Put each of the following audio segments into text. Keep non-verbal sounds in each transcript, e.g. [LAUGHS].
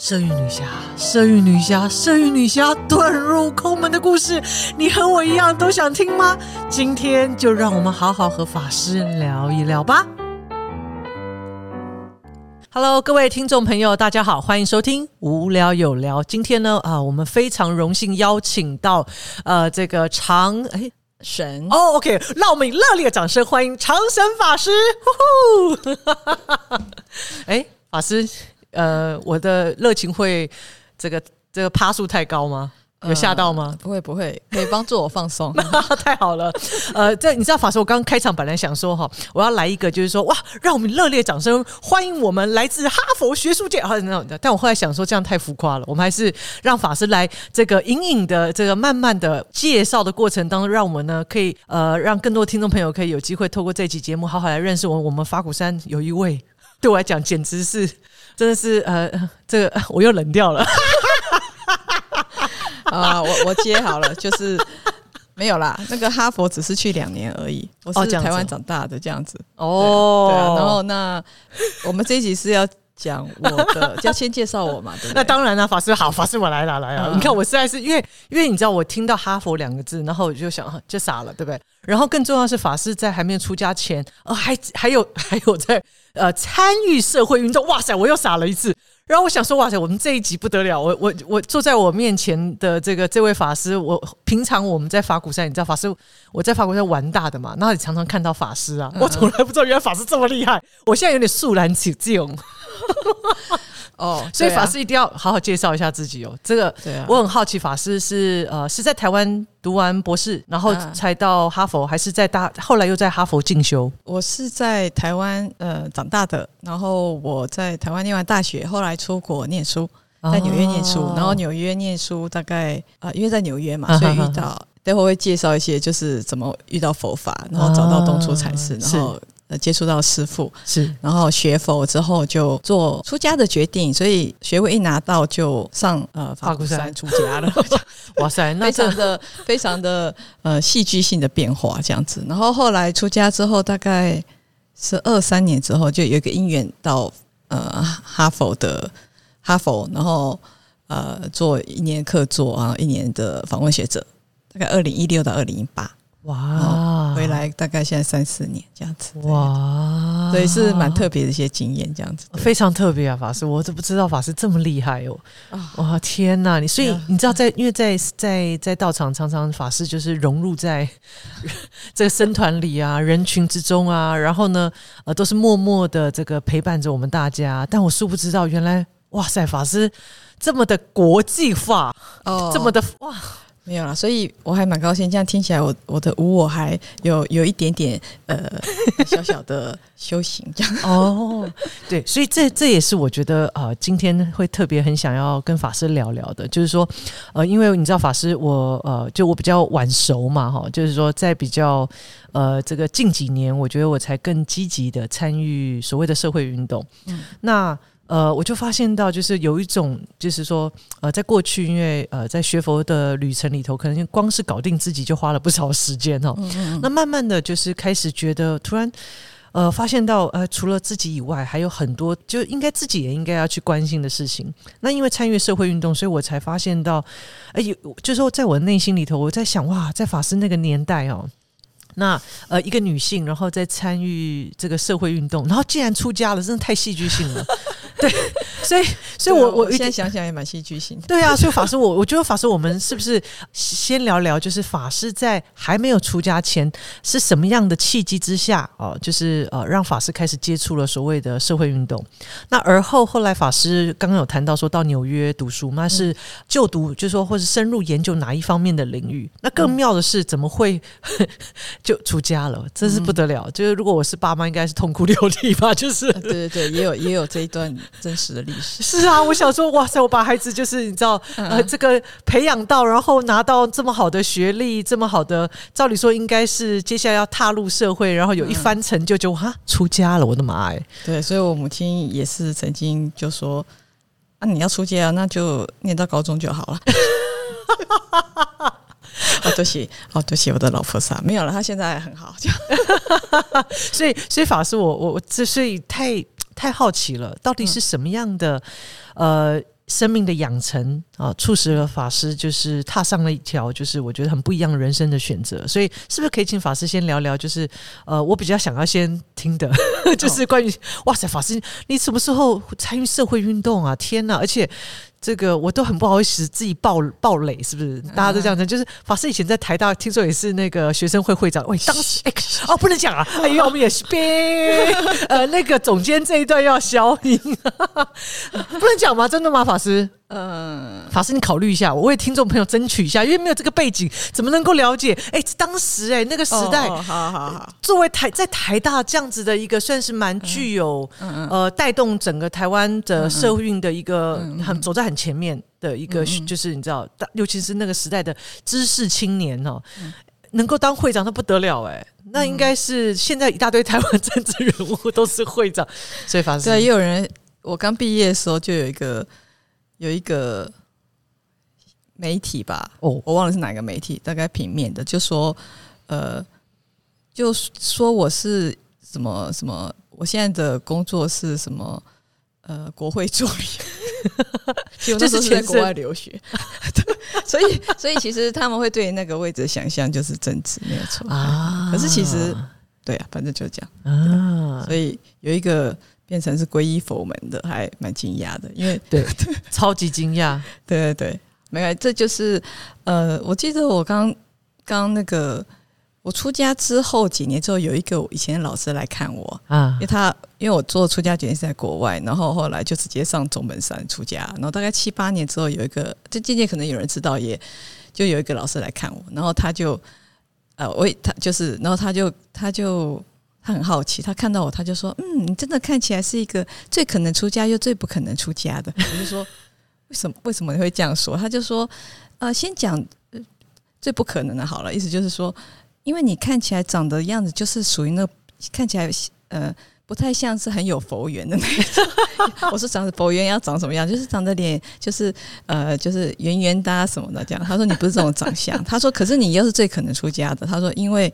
色欲女侠，色欲女侠，色欲女侠遁入空门的故事，你和我一样都想听吗？今天就让我们好好和法师聊一聊吧。Hello，各位听众朋友，大家好，欢迎收听无聊有聊。今天呢，啊，我们非常荣幸邀请到呃这个长哎神哦，OK，让我们以热烈的掌声欢迎长神法师。呼呼，[LAUGHS] 哎，法师，呃，我的热情会这个这个趴数太高吗？有吓到吗？不会不会，可以帮助我放松。[LAUGHS] 太好了，呃，这你知道法师，我刚刚开场本来想说哈，我要来一个，就是说哇，让我们热烈掌声欢迎我们来自哈佛学术界啊那种的。但我后来想说这样太浮夸了，我们还是让法师来这个隐隐的这个慢慢的介绍的过程当中，让我们呢可以呃让更多听众朋友可以有机会透过这期节目好好来认识我我们法鼓山有一位对我来讲简直是真的是呃这个我又冷掉了。[LAUGHS] 啊，我我接好了，就是没有啦。那个哈佛只是去两年而已，我是台湾长大的这样子。哦，对啊。然后那我们这一集是要讲我的，要先介绍我嘛？[LAUGHS] 对那当然了，法师好，法师我来了来了。你看我实在是因为因为你知道我听到哈佛两个字，然后我就想就傻了，对不对？然后更重要是法师在还没有出家前，呃，还还有 [LAUGHS] 还有在呃参与社会运动。哇塞，我又傻了一次。然后我想说，哇塞，我们这一集不得了！我我我坐在我面前的这个这位法师，我平常我们在法鼓山，你知道法师我在法鼓山玩大的嘛？那里常常看到法师啊，我从来不知道原来法师这么厉害，我现在有点肃然起敬。哦，所以法师一定要好好介绍一下自己哦。这个，我很好奇，法师是呃是在台湾读完博士，然后才到哈佛，还是在大后来又在哈佛进修？我是在台湾呃长大的，然后我在台湾念完大学，后来出国念书，在纽约念书，然后纽约念书大概呃因为在纽约嘛，所以遇到待会会介绍一些就是怎么遇到佛法，然后找到东初禅师，然后。呃，接触到师傅是，然后学佛之后就做出家的决定，所以学位一拿到就上呃法鼓山出家了。[LAUGHS] 哇塞，[LAUGHS] 非常的非常的呃戏剧性的变化这样子。然后后来出家之后，大概是二三年之后，就有一个因缘到呃哈佛的哈佛，然后呃做一年客座啊，一年的访问学者，大概二零一六到二零一八。哇，回来大概现在三四年这样子，哇，所以是蛮特别的一些经验，这样子非常特别啊，法师，我都不知道法师这么厉害哦，哇，天哪，你所以你知道在因为在在在道场常常法师就是融入在 [LAUGHS] 这个僧团里啊，人群之中啊，然后呢，呃，都是默默的这个陪伴着我们大家，但我殊不知道原来，哇塞，法师这么的国际化，哦，这么的哇。没有啦，所以我还蛮高兴。这样听起来，我我的无我还有有一点点呃 [LAUGHS] 小小的修行这样。哦，对，所以这这也是我觉得呃今天会特别很想要跟法师聊聊的，就是说呃，因为你知道法师我呃就我比较晚熟嘛哈，就是说在比较呃这个近几年，我觉得我才更积极的参与所谓的社会运动。嗯，那。呃，我就发现到，就是有一种，就是说，呃，在过去，因为呃，在学佛的旅程里头，可能光是搞定自己就花了不少时间哦。那慢慢的就是开始觉得，突然，呃，发现到，呃，除了自己以外，还有很多就应该自己也应该要去关心的事情。那因为参与社会运动，所以我才发现到，哎，有，就是说，在我的内心里头，我在想，哇，在法师那个年代哦。那呃，一个女性，然后在参与这个社会运动，然后竟然出家了，真的太戏剧性了。[LAUGHS] 对，所以，所以我我现在想想也蛮戏剧性。对啊，所以法师，我我觉得法师，我们是不是先聊聊，就是法师在还没有出家前是什么样的契机之下哦，就是呃，让法师开始接触了所谓的社会运动。那而后后来法师刚刚有谈到说到纽约读书，那是就读，就是说或是深入研究哪一方面的领域。那更妙的是，怎么会？就出家了，真是不得了。就是如果我是爸妈，应该是痛哭流涕吧。[LAUGHS] 就是对对对，也有也有这一段真实的历史。[LAUGHS] 是啊，我想说，哇塞，我把孩子就是你知道，呃，这个培养到，然后拿到这么好的学历，这么好的，照理说应该是接下来要踏入社会，然后有一番成就，就哈出家了。我的妈哎！对，所以我母亲也是曾经就说啊，你要出家，那就念到高中就好了。[LAUGHS] [LAUGHS] 哦，多谢，哦，多谢我的老菩萨，没有了，他现在很好，[LAUGHS] 所以，所以法师，我我我，这所以太太好奇了，到底是什么样的呃生命的养成啊，促使了法师就是踏上了一条就是我觉得很不一样人生的选择。所以，是不是可以请法师先聊聊？就是呃，我比较想要先听的，[LAUGHS] 就是关于哇塞，法师你什么时候参与社会运动啊？天哪！而且。这个我都很不好意思自己爆爆雷，是不是？大家都这样子，就是法师以前在台大，听说也是那个学生会会长。喂，[LAUGHS] 当时哎哦，不能讲啊！哎呀，我们也是编 [LAUGHS] 呃，那个总监这一段要消音，[LAUGHS] 不能讲吗？真的吗，法师？嗯，法师，你考虑一下，我为听众朋友争取一下，因为没有这个背景，怎么能够了解？哎，当时哎，那个时代，好好好，作为台在台大这样子的一个，算是蛮具有呃带动整个台湾的社运的一个很走在很前面的一个，就是你知道，尤其是那个时代的知识青年哦，能够当会长，那不得了哎，那应该是现在一大堆台湾政治人物都是会长，所以法师。对，也有人，我刚毕业的时候就有一个。有一个媒体吧，哦，我忘了是哪个媒体，大概平面的，就说，呃，就说我是什么什么，我现在的工作是什么，呃，国会助理，[LAUGHS] 就是在国外留学，对，[LAUGHS] 所以所以其实他们会对那个位置想象就是政治没有错。啊，可是其实对啊，反正就这样。啊，所以有一个。变成是皈依佛门的，还蛮惊讶的，因为对对，超级惊讶，[LAUGHS] 对对对，没有，这就是呃，我记得我刚刚那个我出家之后几年之后，有一个以前的老师来看我啊，因为他因为我做出家决定是在国外，然后后来就直接上总门山出家，然后大概七八年之后，有一个这渐渐可能有人知道，也就有一个老师来看我，然后他就呃，我他就是，然后他就他就。他很好奇，他看到我，他就说：“嗯，你真的看起来是一个最可能出家又最不可能出家的。” [LAUGHS] 我就说：“为什么？为什么你会这样说？”他就说：“呃，先讲最不可能的好了，意思就是说，因为你看起来长的样子就是属于那看起来呃不太像是很有佛缘的那种。[LAUGHS] ”我说：“长佛缘要长什么样？就是长的脸就是呃就是圆圆的什么的这样。”他说：“你不是这种长相。”他说：“可是你又是最可能出家的。”他说：“因为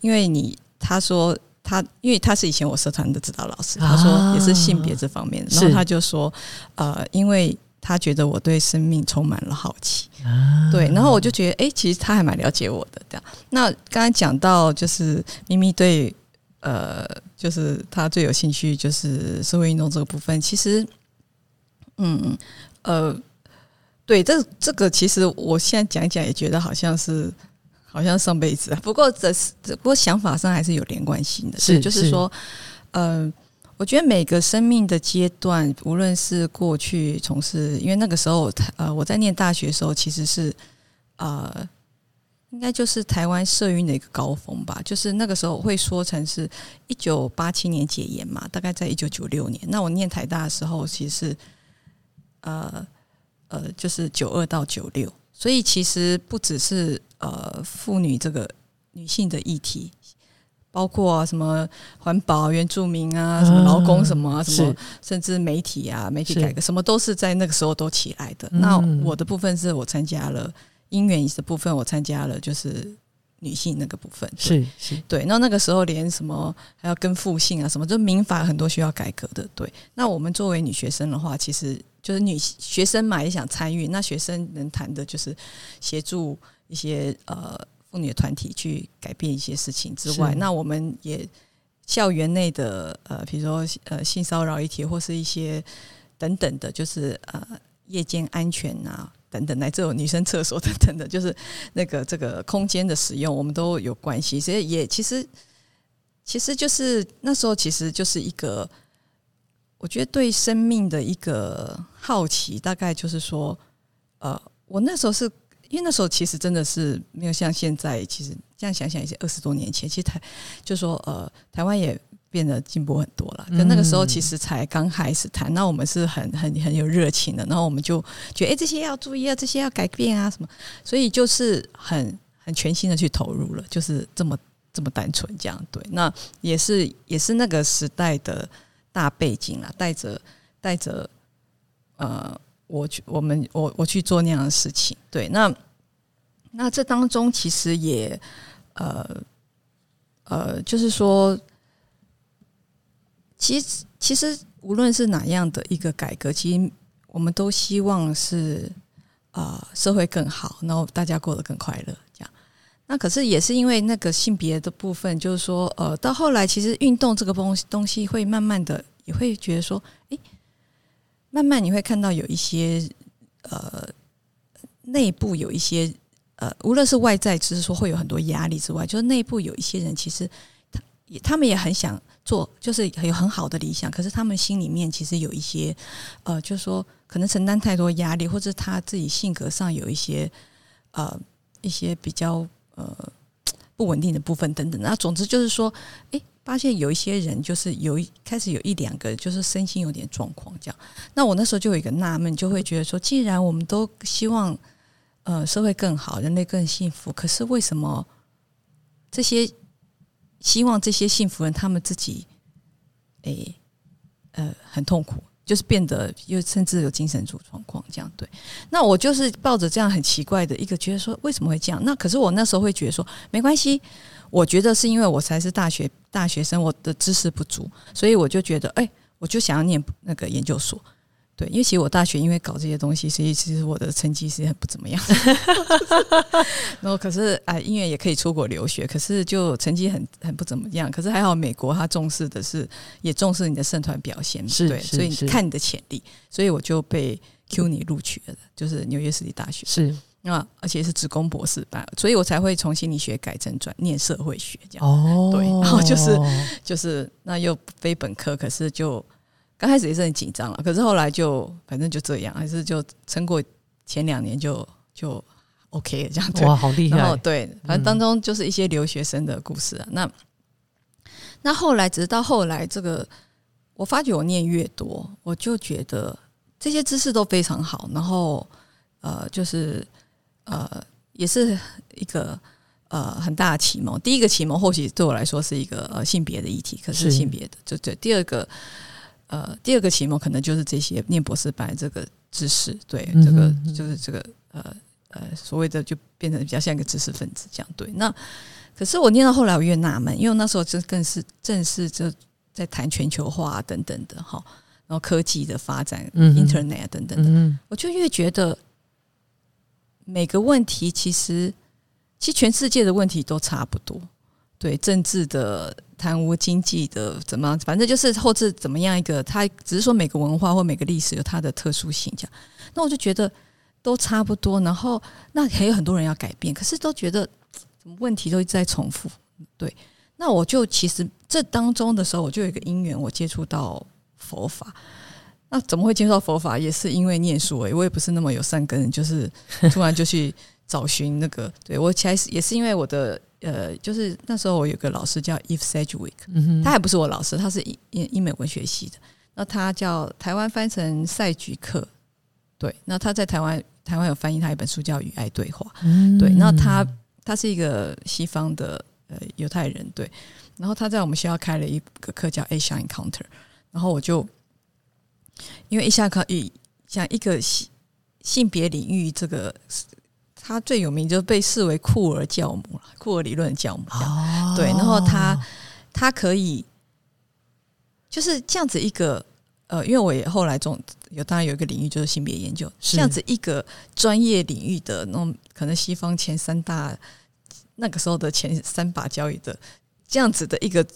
因为你他说。”他因为他是以前我社团的指导老师，他说也是性别这方面，然后他就说，呃，因为他觉得我对生命充满了好奇，对，然后我就觉得，哎，其实他还蛮了解我的。这样，那刚才讲到就是咪咪对，呃，就是他最有兴趣就是社会运动这个部分，其实，嗯，呃，对，这这个其实我现在讲一讲也觉得好像是。好像上辈子，[LAUGHS] 不过这是不过想法上还是有连贯性的。是，就是说，呃，我觉得每个生命的阶段，无论是过去从事，因为那个时候，呃，我在念大学的时候，其实是呃，应该就是台湾社运的一个高峰吧。就是那个时候会说成是一九八七年解严嘛，大概在一九九六年。那我念台大的时候，其实是呃呃，就是九二到九六。所以其实不只是呃妇女这个女性的议题，包括什么环保、原住民啊，什么劳工什么什么，甚至媒体啊，媒体改革什么都是在那个时候都起来的。那我的部分是我参加了姻缘的部分，我参加了就是女性那个部分，是是对。那那个时候连什么还要跟父姓啊什么，就民法很多需要改革的。对，那我们作为女学生的话，其实。就是女学生嘛，也想参与。那学生能谈的就是协助一些呃妇女的团体去改变一些事情之外，那我们也校园内的呃，比如说呃性骚扰议题或是一些等等的，就是呃夜间安全啊等等，乃至有女生厕所等等的，[LAUGHS] 就是那个这个空间的使用，我们都有关系。所以也其实其实就是那时候其实就是一个。我觉得对生命的一个好奇，大概就是说，呃，我那时候是因为那时候其实真的是没有像现在，其实这样想想也是二十多年前，其实台就说呃，台湾也变得进步很多了。就那个时候其实才刚开始谈，那我们是很很很有热情的，然后我们就觉得哎，这些要注意啊，这些要改变啊，什么，所以就是很很全心的去投入了，就是这么这么单纯这样。对，那也是也是那个时代的。大背景啊，带着带着，呃，我去我们我我去做那样的事情，对，那那这当中其实也呃呃，就是说，其实其实无论是哪样的一个改革，其实我们都希望是啊社会更好，然后大家过得更快乐，这样。那可是也是因为那个性别的部分，就是说，呃，到后来其实运动这个东东西会慢慢的也会觉得说，诶，慢慢你会看到有一些呃内部有一些呃，无论是外在，只是说会有很多压力之外，就是内部有一些人其实他也他们也很想做，就是有很好的理想，可是他们心里面其实有一些呃，就是说可能承担太多压力，或者他自己性格上有一些呃一些比较。呃，不稳定的部分等等，那总之就是说，哎，发现有一些人就是有一开始有一两个就是身心有点状况这样。那我那时候就有一个纳闷，就会觉得说，既然我们都希望呃社会更好，人类更幸福，可是为什么这些希望这些幸福人他们自己诶呃很痛苦？就是变得又甚至有精神主状况这样对，那我就是抱着这样很奇怪的一个觉得说为什么会这样？那可是我那时候会觉得说没关系，我觉得是因为我才是大学大学生，我的知识不足，所以我就觉得哎，我就想要念那个研究所。对，因为其实我大学因为搞这些东西，所以其实我的成绩是很不怎么样。[LAUGHS] 然后可是啊，音乐也可以出国留学，可是就成绩很很不怎么样。可是还好，美国他重视的是也重视你的社团表现，对，所以看你的潜力，所以我就被 Q 你录取了，就是纽约市立大学是啊，而且是职工博士班，所以我才会从心理学改成转念社会学这样。哦，对，然后就是就是那又非本科，可是就。刚开始也是很紧张了，可是后来就反正就这样，还是就撑过前两年就就 OK 了这样。哇，好厉害！对，反正当中就是一些留学生的故事啊。那那后来，直到后来，这个我发觉我念越多，我就觉得这些知识都非常好。然后呃，就是呃，也是一个呃很大的启蒙。第一个启蒙或许对我来说是一个呃性别的议题，可是性别的，就对。第二个。呃，第二个启蒙可能就是这些念博士班这个知识，对这个就是这个呃呃所谓的就变成比较像一个知识分子这样对。那可是我念到后来我越纳闷，因为那时候就更是正是就在谈全球化等等的哈，然后科技的发展嗯，Internet 等等的，我就越觉得每个问题其实其实全世界的问题都差不多，对政治的。贪污、经济的怎么，反正就是后置怎么样一个，它只是说每个文化或每个历史有它的特殊性，这样。那我就觉得都差不多，然后那还有很多人要改变，可是都觉得怎么问题都一直在重复。对，那我就其实这当中的时候，我就有一个因缘，我接触到佛法。那怎么会接触到佛法？也是因为念书诶，我也不是那么有善根，就是 [LAUGHS] 突然就去找寻那个。对我其实也是因为我的。呃，就是那时候我有个老师叫 Eve Sedgwick，他还不是我老师，他是英英美文学系的。那他叫台湾翻成赛菊克，对。那他在台湾台湾有翻译他一本书叫《与爱对话》，对。那他他是一个西方的呃犹太人，对。然后他在我们学校开了一个课叫 Asia Encounter，然后我就因为一下可以像一个性性别领域这个。他最有名就被视为库尔教母了，库尔理论教母。哦，对，然后他他可以就是这样子一个呃，因为我也后来总有当然有一个领域就是性别研究，这样子一个专业领域的那种可能西方前三大那个时候的前三把交椅的这样子的一个。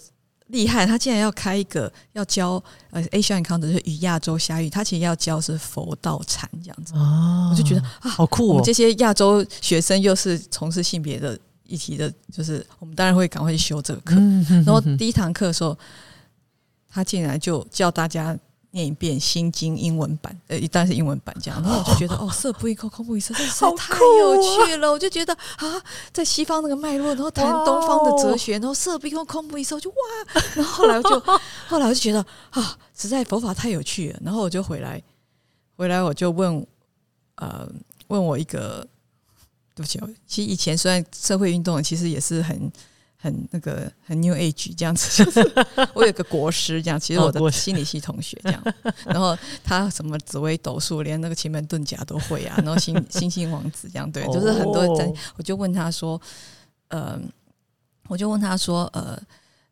厉害，他竟然要开一个要教呃 Asian Encounter 是与亚洲相遇，他其实要教是佛道禅这样子，我就觉得啊，好酷！我们这些亚洲学生又是从事性别的议题的，就是我们当然会赶快去修这个课。然后第一堂课的时候，他竟然就叫大家。念一遍《心经》英文版，呃，当然是英文版这样。[LAUGHS] 然后我就觉得，哦，色不异空，空不异色，真是太有趣了。我就觉得啊，在西方那个脉络，然后谈东方的哲学，然后色不异空，空不异色，就哇。然后后来我就，[LAUGHS] 后来我就觉得啊，实在佛法太有趣了。然后我就回来，回来我就问，呃，问我一个，对不起，其实以前虽然社会运动，其实也是很。很那个很 new age 这样子，[LAUGHS] 就是我有个国师这样，其实我的心理系同学这样，然后他什么紫微斗数，连那个奇门遁甲都会啊，然后星星星王子这样，对，就是很多人，我就问他说，呃，我就问他说，呃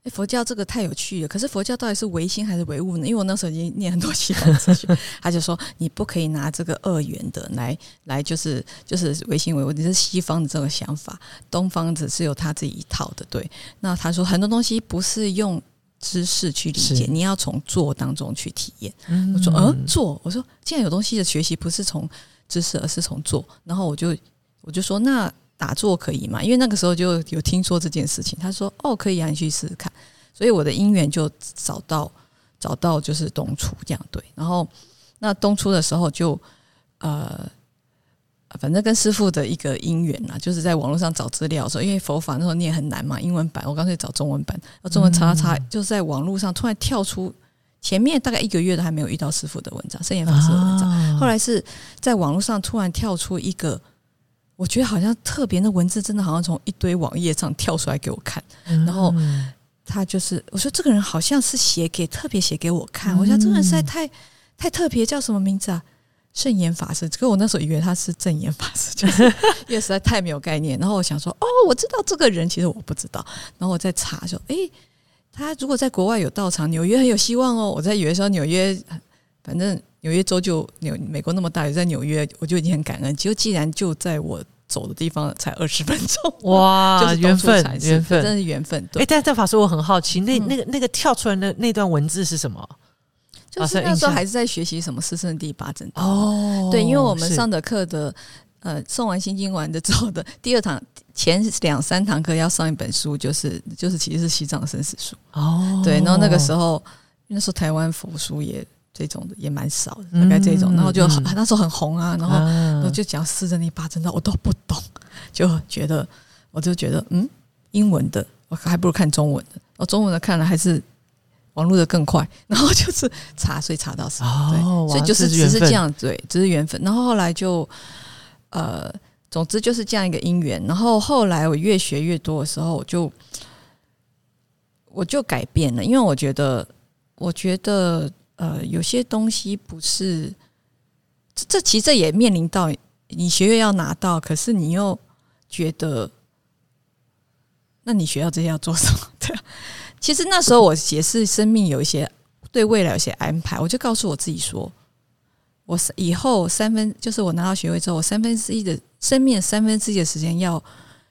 哎，佛教这个太有趣了。可是佛教到底是唯心还是唯物呢？因为我那时候已经念很多西方哲学，他就说你不可以拿这个二元的来 [LAUGHS] 来，就是就是唯心唯物，你是西方的这个想法，东方只是有他自己一套的。对，那他说很多东西不是用知识去理解，你要从做当中去体验。我说嗯，做。我说既然有东西的学习不是从知识，而是从做。然后我就我就说那。打坐可以吗？因为那个时候就有听说这件事情。他说：“哦，可以啊，你去试试看。”所以我的姻缘就找到找到就是东初这样对。然后那东初的时候就呃，反正跟师傅的一个姻缘啊，就是在网络上找资料，的时候因为佛法那时候念很难嘛，英文版我干脆找中文版。中文查查，就是在网络上突然跳出前面大概一个月都还没有遇到师傅的文章，圣严法师的文章。后来是在网络上突然跳出一个。我觉得好像特别那文字，真的好像从一堆网页上跳出来给我看，然后他就是我说这个人好像是写给特别写给我看，我想这个人实在太太特别，叫什么名字啊？圣严法师，可我那时候以为他是正言法师，就是 [LAUGHS] 因为实在太没有概念。然后我想说，哦，我知道这个人，其实我不知道。然后我在查说，哎，他如果在国外有道场，纽约很有希望哦。我在以为说纽约，反正。纽约州就纽美国那么大，也在纽约，我就已经很感恩。就既然就在我走的地方，才二十分钟，哇，[LAUGHS] 就是缘分，缘分，真是缘分。哎，但这法师我很好奇，那那个那个跳出来的那段文字是什么？就是那时候还是在学习什么四圣地八正道哦。对，因为我们上的课的，呃，送完心经完的之后的第二堂前两三堂课要上一本书，就是就是其实是西藏生死书哦。对，然后那个时候那时候台湾佛书也。这种的也蛮少的，大概这种，然后就那时候很红啊，然后我就讲四正地八正道，我都不懂，就觉得我就觉得嗯，英文的我还不如看中文的，我中文的看了还是网络的更快，[LAUGHS] 然后就是查，所以查到是，对，所以就是只是这样，对，只是缘分。然后后来就呃，总之就是这样一个因缘。然后后来我越学越多的时候，我就我就改变了，因为我觉得，我觉得。呃，有些东西不是，这这其实这也面临到你学业要拿到，可是你又觉得，那你学校这些要做什么？[LAUGHS] 对，其实那时候我也是生命有一些对未来有些安排，我就告诉我自己说，我以后三分就是我拿到学位之后，我三分之一的生命三分之一的时间要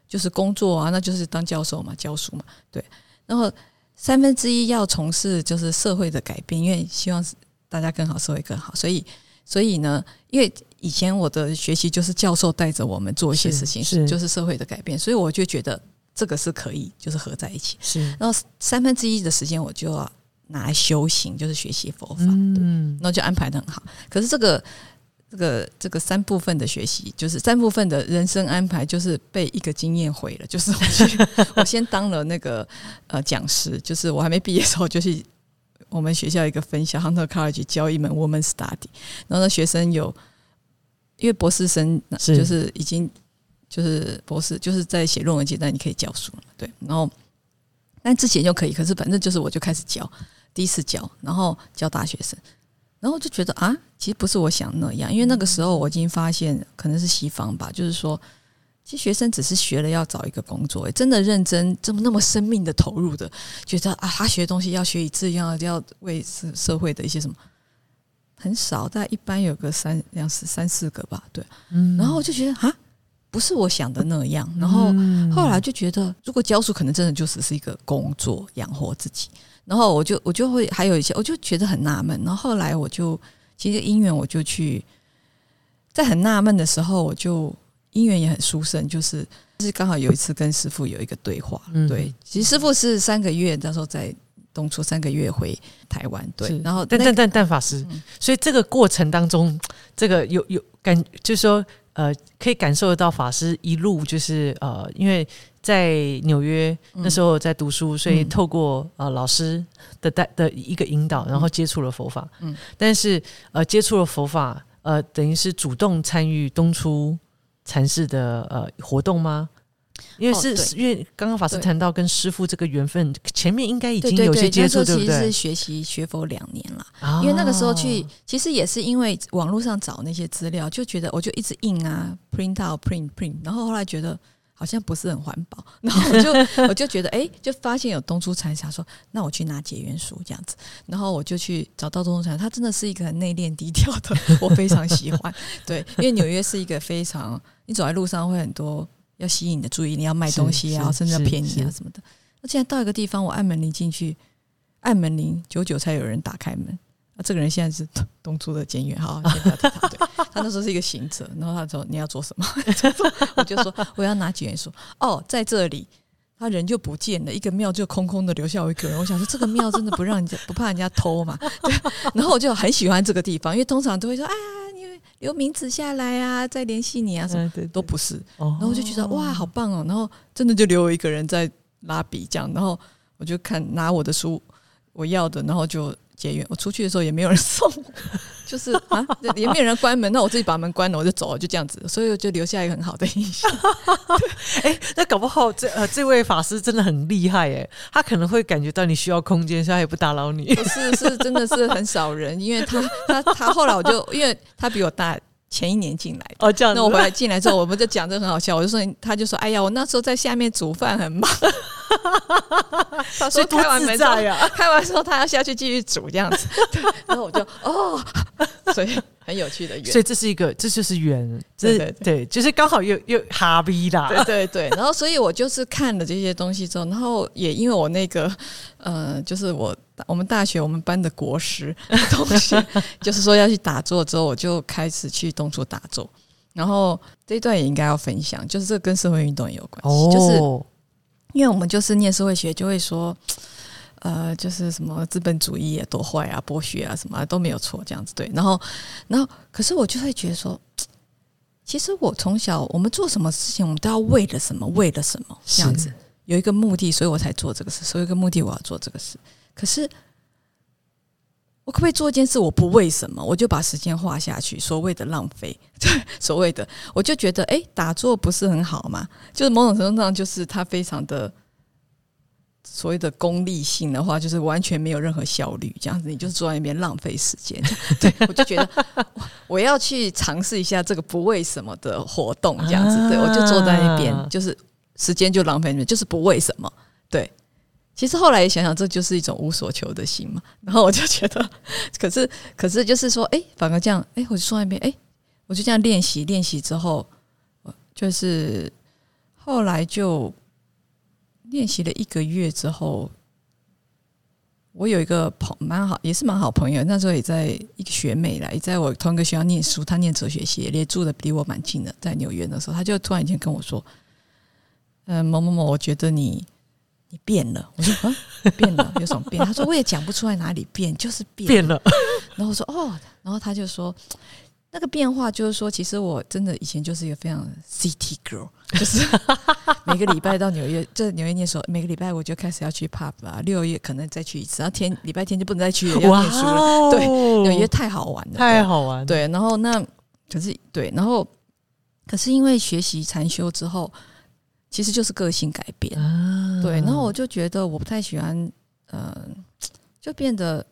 就是工作啊，那就是当教授嘛，教书嘛，对，然后。三分之一要从事就是社会的改变，因为希望大家更好，社会更好。所以，所以呢，因为以前我的学习就是教授带着我们做一些事情，是就是社会的改变，所以我就觉得这个是可以，就是合在一起。是，然后三分之一的时间我就要拿来修行，就是学习佛法，嗯，那就安排的很好。可是这个。这个这个三部分的学习，就是三部分的人生安排，就是被一个经验毁了。就是我去，[LAUGHS] 我先当了那个呃讲师，就是我还没毕业的时候，就是我们学校一个分校 Hunter College 教一门 Woman Study，然后呢学生有因为博士生就是已经就是博士就是在写论文阶段，你可以教书了，对，然后但之前就可以，可是反正就是我就开始教，第一次教，然后教大学生。然后就觉得啊，其实不是我想那样，因为那个时候我已经发现可能是西方吧，就是说，其实学生只是学了要找一个工作，真的认真这么那么生命的投入的，觉得啊，他学东西要学以致用，要为社社会的一些什么很少，但一般有个三两四三四个吧，对，然后我就觉得啊，不是我想的那样，然后后来就觉得，如果教书可能真的就只是一个工作养活自己。然后我就我就会还有一些，我就觉得很纳闷。然后后来我就其实因缘，我就去在很纳闷的时候，我就因缘也很殊胜，就是就是刚好有一次跟师傅有一个对话。对，其实师傅是三个月，那时候在东初三个月回台湾。对，然后但但但但法师，所以这个过程当中，这个有有感，就是说呃，可以感受得到法师一路就是呃，因为。在纽约那时候在读书，所以透过呃老师的带的一个引导，然后接触了佛法。嗯，但是呃接触了佛法，呃等于是主动参与东出禅师的呃活动吗？因为是因为刚刚法师谈到跟师傅这个缘分，前面应该已经有些接触，对不对？其实是学习学佛两年了，因为那个时候去，其实也是因为网络上找那些资料，就觉得我就一直印啊，print out print print，然后后来觉得。好像不是很环保，[LAUGHS] 然后我就 [LAUGHS] 我就觉得，哎，就发现有东出禅想说，那我去拿结缘书这样子，然后我就去找到东出禅，他真的是一个很内敛低调的，[LAUGHS] 我非常喜欢。对，因为纽约是一个非常，你走在路上会很多要吸引你的注意，你要卖东西啊，甚至要骗你啊什么的。那现在到一个地方，我按门铃进去，按门铃，久久才有人打开门。啊，这个人现在是 [LAUGHS] 东出的监狱，好，[LAUGHS] 先不要提他。对他那时候是一个行者，然后他说你要做什么？[LAUGHS] 我就说我要拿几元素。哦，在这里，他人就不见了，一个庙就空空的，留下我一个人。我想说这个庙真的不让人家不怕人家偷嘛？对。然后我就很喜欢这个地方，因为通常都会说啊，你留名字下来啊，再联系你啊，什么都不是。然后我就觉得哇，好棒哦。然后真的就留我一个人在拉笔这样，然后我就看拿我的书，我要的，然后就。结缘，我出去的时候也没有人 [LAUGHS] 送，就是啊，也没有人关门，那我自己把门关了，我就走了，就这样子，所以我就留下一个很好的印象。[LAUGHS] 哎，那搞不好这呃这位法师真的很厉害哎，他可能会感觉到你需要空间，所以他也不打扰你。是是，真的是很少人，因为他他他后来我就因为他比我大。前一年进来哦，这样。那我回来进来之后，我们就讲这很好笑。我就说，他就说：“哎呀，我那时候在下面煮饭很忙。” [LAUGHS] 他说：“开完门在呀，[LAUGHS] 开完之后他要下去继续煮这样子。[LAUGHS] ”然后我就哦，所以很有趣的缘。所以这是一个，这就是缘。对对，就是刚好又又哈逼啦。对对对。然后，所以我就是看了这些东西之后，然后也因为我那个呃，就是我。我们大学我们班的国师同学，就是说要去打坐之后，我就开始去东出打坐。然后这一段也应该要分享，就是这跟社会运动也有关系。就是因为我们就是念社会学，就会说，[TSK] 呃，就是什么资本主义啊多坏啊，剥削啊什么都没有错这样子。对，然后，然后，可是我就会觉得说，[TSK] 其实我从小我们做什么事情，我们都要为了什么，为了什么这样子，有一个目的，所以我才做这个事。所以一个目的，我要做这个事。可是，我可不可以做一件事？我不为什么，我就把时间花下去，所谓的浪费，[LAUGHS] 对所谓的，我就觉得，哎，打坐不是很好吗？就是某种程度上，就是它非常的所谓的功利性的话，就是完全没有任何效率，这样子，你就是坐在那边浪费时间。[LAUGHS] 对我就觉得，我要去尝试一下这个不为什么的活动，这样子，对我就坐在那边，就是时间就浪费就是不为什么，对。其实后来想想，这就是一种无所求的心嘛。然后我就觉得，[LAUGHS] 可是可是就是说，哎，反而这样，哎，我就说那边，哎，我就这样练习练习之后，就是后来就练习了一个月之后，我有一个朋蛮好，也是蛮好朋友，那时候也在一个学妹来，在我同一个学校念书，她念哲学系，也住的离我蛮近的，在纽约的时候，她就突然间跟我说：“嗯，某某某，我觉得你。”你变了，我说啊，变了，有什么变？他说我也讲不出来哪里变，就是变变了。[LAUGHS] 然后我说哦，然后他就说那个变化就是说，其实我真的以前就是一个非常 city girl，就是 [LAUGHS] 每个礼拜到纽约，这纽约念书，每个礼拜我就开始要去 pub 啊，六月可能再去一次，然后天礼拜天就不能再去了，要念书了。对，[LAUGHS] 纽约太好玩了，太好玩。对，然后那可是对，然后可是因为学习禅修之后。其实就是个性改变，对。然后我就觉得我不太喜欢，呃，就变得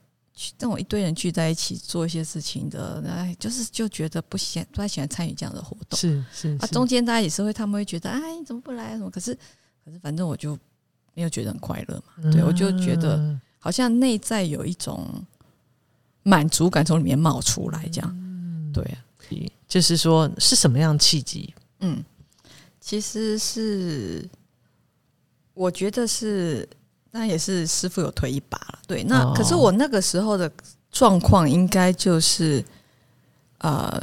这种一堆人聚在一起做一些事情的，哎，就是就觉得不喜不太喜欢参与这样的活动。是是啊，中间大家也是会，他们会觉得，哎，你怎么不来？什么？可是可是，反正我就没有觉得很快乐嘛。对，我就觉得好像内在有一种满足感从里面冒出来，这样。对，就是说是什么样契机？嗯。其实是，我觉得是，那也是师傅有推一把了。对，那可是我那个时候的状况，应该就是，呃，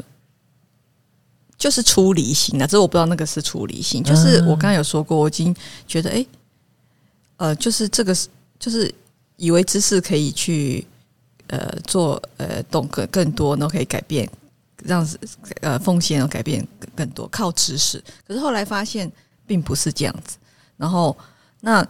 就是出离心啊。只是我不知道那个是出离心，就是我刚刚有说过，我已经觉得，哎，呃，就是这个是，就是以为知识可以去，呃，做呃懂更更多，然后可以改变。让呃奉献改变更多，靠知识。可是后来发现并不是这样子。然后那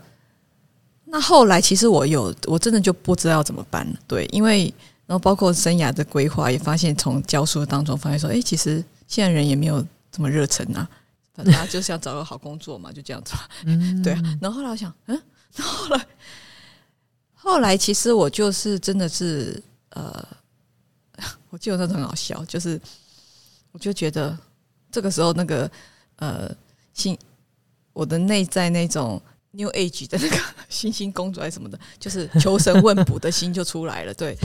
那后来其实我有我真的就不知道要怎么办了。对，因为然后包括生涯的规划，也发现从教书当中发现说，哎，其实现在人也没有这么热忱啊。大家就是要找个好工作嘛，就这样子。嗯，对。然后后来我想，嗯，然后来后来其实我就是真的是呃。[LAUGHS] 我记得那时候很好笑，就是我就觉得这个时候那个呃心我的内在那种 New Age 的那个 [LAUGHS] 星星公主还是什么的，就是求神问卜的心就出来了。对，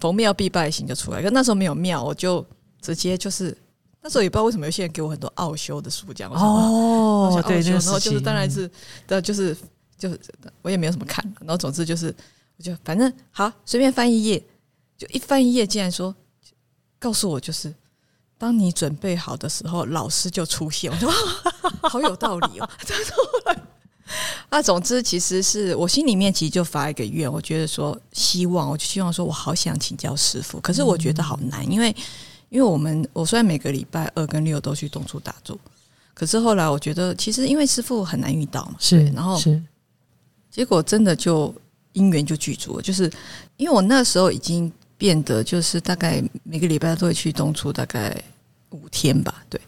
逢庙必拜的心就出来。可那时候没有庙，我就直接就是那时候也不知道为什么有些人给我很多奥修的书，这样哦，对，然后就是当然是的，就是就是我也没有什么看，然后总之就是我就反正好随便翻一页，就一翻一页，竟然说告诉我就是。当你准备好的时候，老师就出现。我说 [LAUGHS] 好有道理哦。[LAUGHS] [LAUGHS] 啊，总之，其实是我心里面其实就发一个愿，我觉得说希望，我就希望说我好想请教师傅，可是我觉得好难，因为因为我们我虽然每个礼拜二跟六都去东处打坐，可是后来我觉得其实因为师傅很难遇到嘛，是，然后是结果真的就因缘就具足了，就是因为我那时候已经。变得就是大概每个礼拜都会去东出，大概五天吧。对，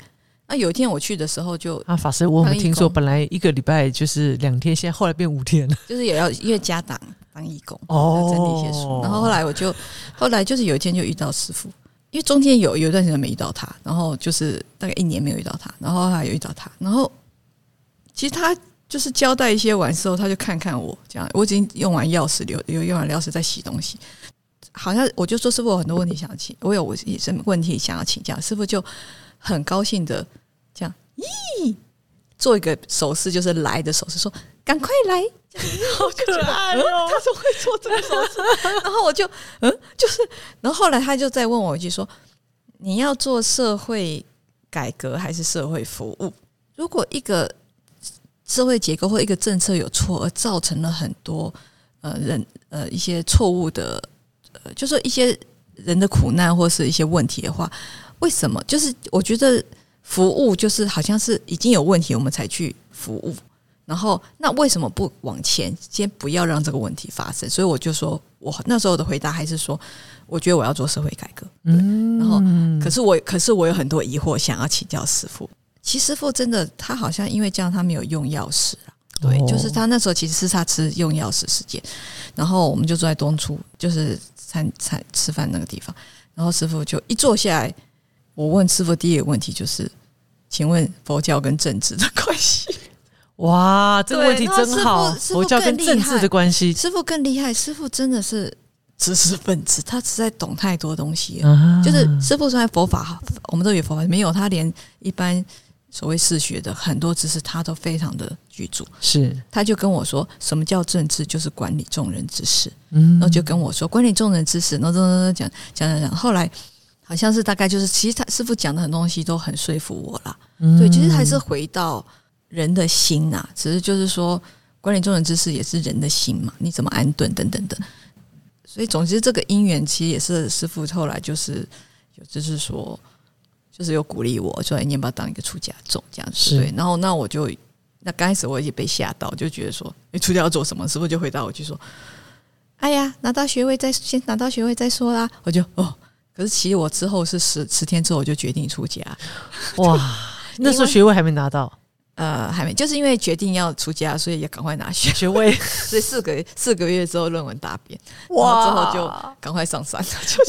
那有一天我去的时候，就啊，法师，我们听说本来一个礼拜就是两天，现在后来变五天了，就是也要因为加档当义工哦，整理一些书。然后后来我就后来就是有一天就遇到师傅，因为中间有有一段时间没遇到他，然后就是大概一年没有遇到他，然后还有遇到他，然后其实他就是交代一些完之后，他就看看我这样，我已经用完钥匙，留有用完钥匙在洗东西。好像我就说师傅有很多问题想要请，我有我也是问题想要请教，师傅就很高兴的这样，咦，做一个手势，就是来的手势，说赶快来，好可爱哦，他说会做这个手势，然后我就嗯，就是，然后后来他就再问我一句说，你要做社会改革还是社会服务？如果一个社会结构或一个政策有错，而造成了很多呃人呃一些错误的。呃，就说一些人的苦难或是一些问题的话，为什么？就是我觉得服务就是好像是已经有问题，我们才去服务。然后那为什么不往前，先不要让这个问题发生？所以我就说，我那时候的回答还是说，我觉得我要做社会改革。嗯，然后可是我，可是我有很多疑惑，想要请教师傅。其实师傅真的，他好像因为这样，他没有用钥匙对，就是他那时候其实是他吃用钥匙时间，然后我们就坐在东处，就是。餐餐吃饭那个地方，然后师傅就一坐下来，我问师傅第一个问题就是，请问佛教跟政治的关系？哇，这个问题真好，佛教跟政治的关系，师傅更厉害，师傅真的是知识分子，他实在懂太多东西，就是师傅说佛法，我们都有佛法，没有他连一般。所谓世学的很多知识，他都非常的具足。是，他就跟我说，什么叫政治？就是管理众人之事。嗯，然后就跟我说，管理众人之事，然后讲讲讲讲。后来好像是大概就是，其实他师傅讲的很多东西都很说服我啦。嗯。对，其实还是回到人的心呐。只是就是说，管理众人之事也是人的心嘛，你怎么安顿等等等。所以，总之这个因缘其实也是师傅后来就是有，就是说。就是有鼓励我，说：“你要不要当一个出家众这样子？”对，然后那我就那刚开始我也被吓到，就觉得说：“你出家要做什么？”师傅就回答我就说：“哎呀，拿到学位再先拿到学位再说啦。”我就哦，可是其实我之后是十十天之后我就决定出家。哇，那时候学位还没拿到。呃，还没，就是因为决定要出家，所以也赶快拿学学位。所以四个四个月之后论文答辩，哇，之后就赶快上山，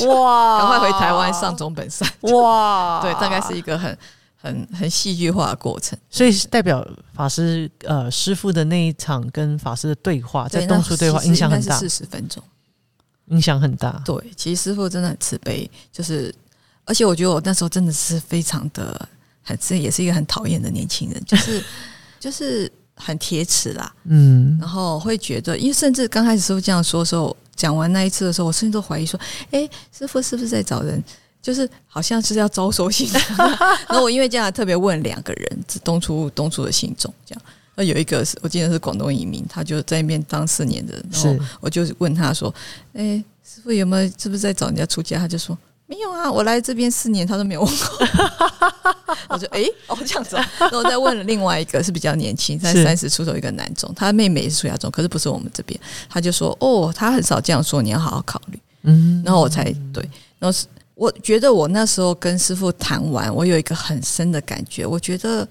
哇，赶快回台湾上中本山，哇，对，大概是一个很很很戏剧化的过程。所以代表法师呃师傅的那一场跟法师的对话，在东初对话影响很大，四十分钟，影响很大。对，其实师傅真的很慈悲，就是而且我觉得我那时候真的是非常的。很这也是一个很讨厌的年轻人，就是 [LAUGHS] 就是很铁齿啦，嗯，然后会觉得，因为甚至刚开始师傅这样说的时候，讲完那一次的时候，我甚至都怀疑说，哎，师傅是不是在找人？就是好像是要招收信。[LAUGHS] 然后我因为这样特别问两个人，东出东出的信众，这样，那有一个是我记得是广东移民，他就在那边当四年的，然后我就问他说，哎，师傅有没有是不是在找人家出家？他就说。没有啊，我来这边四年，他都没有问过。[LAUGHS] 我就哎，哦这样子，[LAUGHS] 然后再问了另外一个是比较年轻，才三十出头一个男中，他妹妹也是出家中，可是不是我们这边。他就说哦，他很少这样说，你要好好考虑。嗯，然后我才对，然后是我觉得我那时候跟师傅谈完，我有一个很深的感觉，我觉得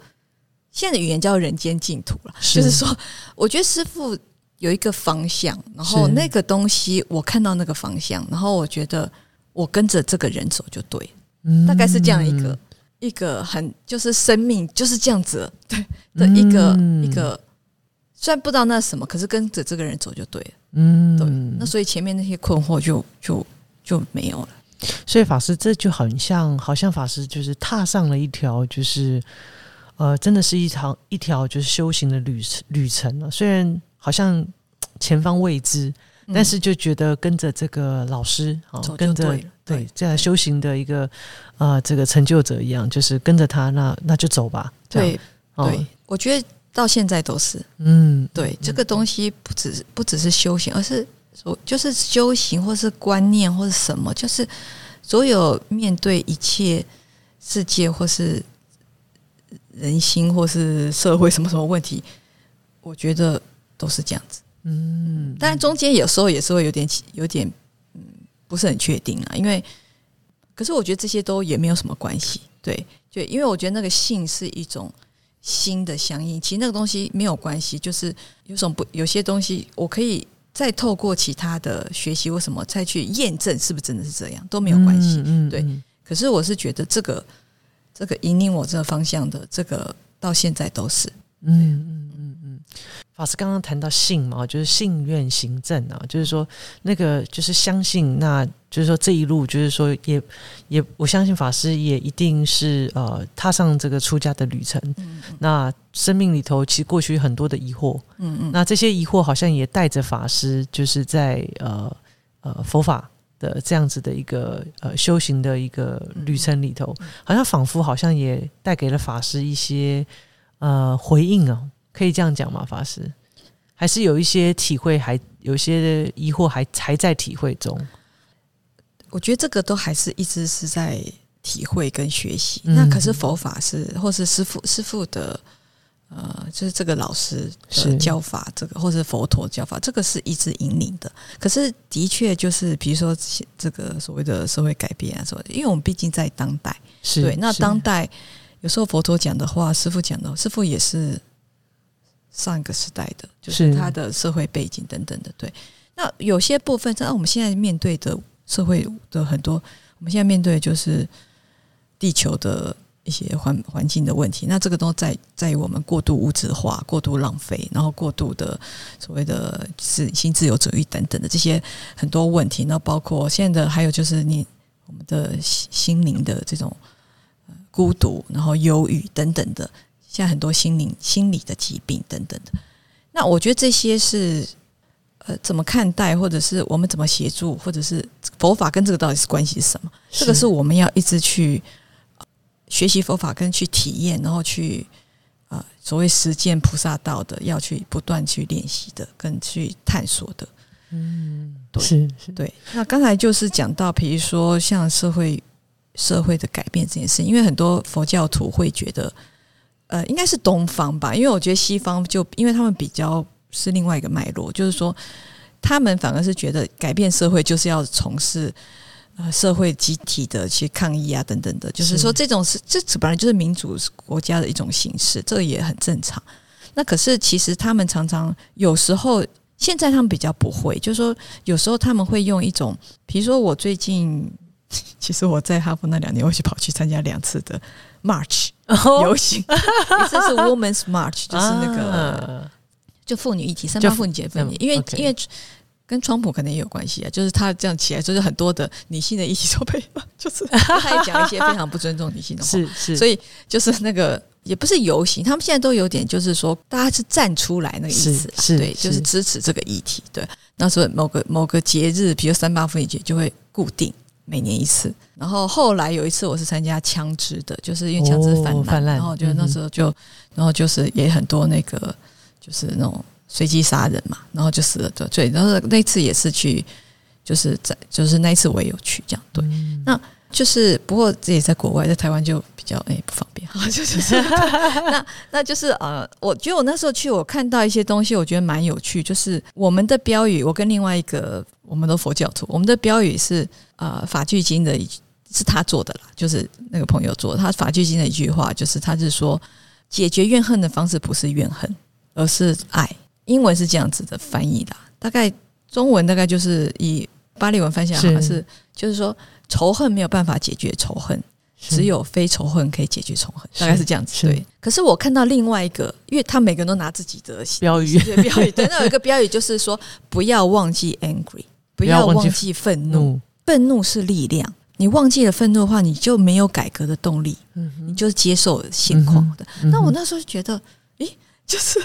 现在的语言叫人间净土了，就是说，我觉得师傅有一个方向，然后那个东西我看到那个方向，然后我觉得。我跟着这个人走就对，大概是这样一个一个很就是生命就是这样子，对的一个一个，虽然不知道那是什么，可是跟着这个人走就对了，嗯，对，那所以前面那些困惑就就就没有了。所以法师这就很像，好像法师就是踏上了一条，就是呃，真的是一条一条就是修行的旅旅程了。虽然好像前方未知，但是就觉得跟着这个老师啊，跟着对这样修行的一个呃这个成就者一样，就是跟着他，那那就走吧。对对，我觉得到现在都是嗯，对这个东西不只不只是修行，而是。所就是修行，或是观念，或是什么，就是所有面对一切世界，或是人心，或是社会什么什么问题，我觉得都是这样子。嗯，但中间有时候也是会有点有点嗯不是很确定啊，因为可是我觉得这些都也没有什么关系。对，就因为我觉得那个性是一种心的相应，其实那个东西没有关系，就是有什么不有些东西我可以。再透过其他的学习或什么，再去验证是不是真的是这样都没有关系。对，可是我是觉得这个这个引领我这个方向的，这个到现在都是。嗯。法师刚刚谈到信嘛，就是信愿行正啊，就是说那个就是相信那。就是说这一路，就是说也也，我相信法师也一定是呃踏上这个出家的旅程。那生命里头其实过去很多的疑惑，嗯嗯，那这些疑惑好像也带着法师，就是在呃呃佛法的这样子的一个呃修行的一个旅程里头，好像仿佛好像也带给了法师一些呃回应啊，可以这样讲吗？法师还是有一些体会，还有一些疑惑还还在体会中。我觉得这个都还是一直是在体会跟学习。那可是佛法是，或是师傅师傅的，呃，就是这个老师的教法，这个或是佛陀教法，这个是一直引领的。可是的确就是，比如说这个所谓的社会改变啊，什么，因为我们毕竟在当代，对，那当代有时候佛陀讲的话，师傅讲的，师傅也是上一个时代的，就是他的社会背景等等的。对，那有些部分在我们现在面对的。社会的很多，我们现在面对就是地球的一些环环境的问题。那这个都在在于我们过度物质化、过度浪费，然后过度的所谓的是新自由主义等等的这些很多问题。那包括现在的还有就是你我们的心灵的这种孤独，然后忧郁等等的，现在很多心灵心理的疾病等等的。那我觉得这些是。呃，怎么看待，或者是我们怎么协助，或者是佛法跟这个到底是关系是什么？这个是我们要一直去学习佛法，跟去体验，然后去啊，所谓实践菩萨道的，要去不断去练习的，跟去探索的。嗯，对，是是，对。那刚才就是讲到，比如说像社会社会的改变这件事，因为很多佛教徒会觉得，呃，应该是东方吧，因为我觉得西方就因为他们比较。是另外一个脉络，就是说，他们反而是觉得改变社会就是要从事呃社会集体的去抗议啊等等的，就是说这种是这本来就是民主国家的一种形式，这个也很正常。那可是其实他们常常有时候现在他们比较不会，就是说有时候他们会用一种，比如说我最近 [LAUGHS] 其实我在哈佛那两年，我去跑去参加两次的 march 游行，[LAUGHS] 这次是 women's march，就是那个。就妇女议题，三八妇女节妇女，因为因为跟川普可能也有关系啊，就是他这样起来，就是很多的女性的议题都被，[LAUGHS] 就是他也讲一些非常不尊重女性的话，是是，所以就是那个也不是游行，他们现在都有点就是说，大家是站出来那个意思，是对，就是支持这个议题，对。那时候某个某个节日，比如三八妇女节，就会固定每年一次。然后后来有一次，我是参加枪支的，就是因为枪支泛滥，然后就那时候就，然后就是也很多那个。就是那种随机杀人嘛，然后就死了的罪。然后那次也是去，就是在就是那一次我也有去这样对。那就是不过这也在国外，在台湾就比较哎不方便。[LAUGHS] 就是 [LAUGHS] 那那就是呃，我觉得我那时候去，我看到一些东西，我觉得蛮有趣。就是我们的标语，我跟另外一个我们的佛教徒，我们的标语是呃法句经的，是他做的啦，就是那个朋友做。他法句经的一句话，就是他是说，解决怨恨的方式不是怨恨。而是爱，英文是这样子的翻译的，大概中文大概就是以巴利文翻译，好像是就是说仇恨没有办法解决仇恨，只有非仇恨可以解决仇恨，大概是这样子。对。可是我看到另外一个，因为他每个人都拿自己的标语，标语，对，那有一个标语就是说，不要忘记 angry，不要忘记愤怒，愤怒是力量。你忘记了愤怒的话，你就没有改革的动力，嗯，你就是接受现况的。那我那时候就觉得，诶，就是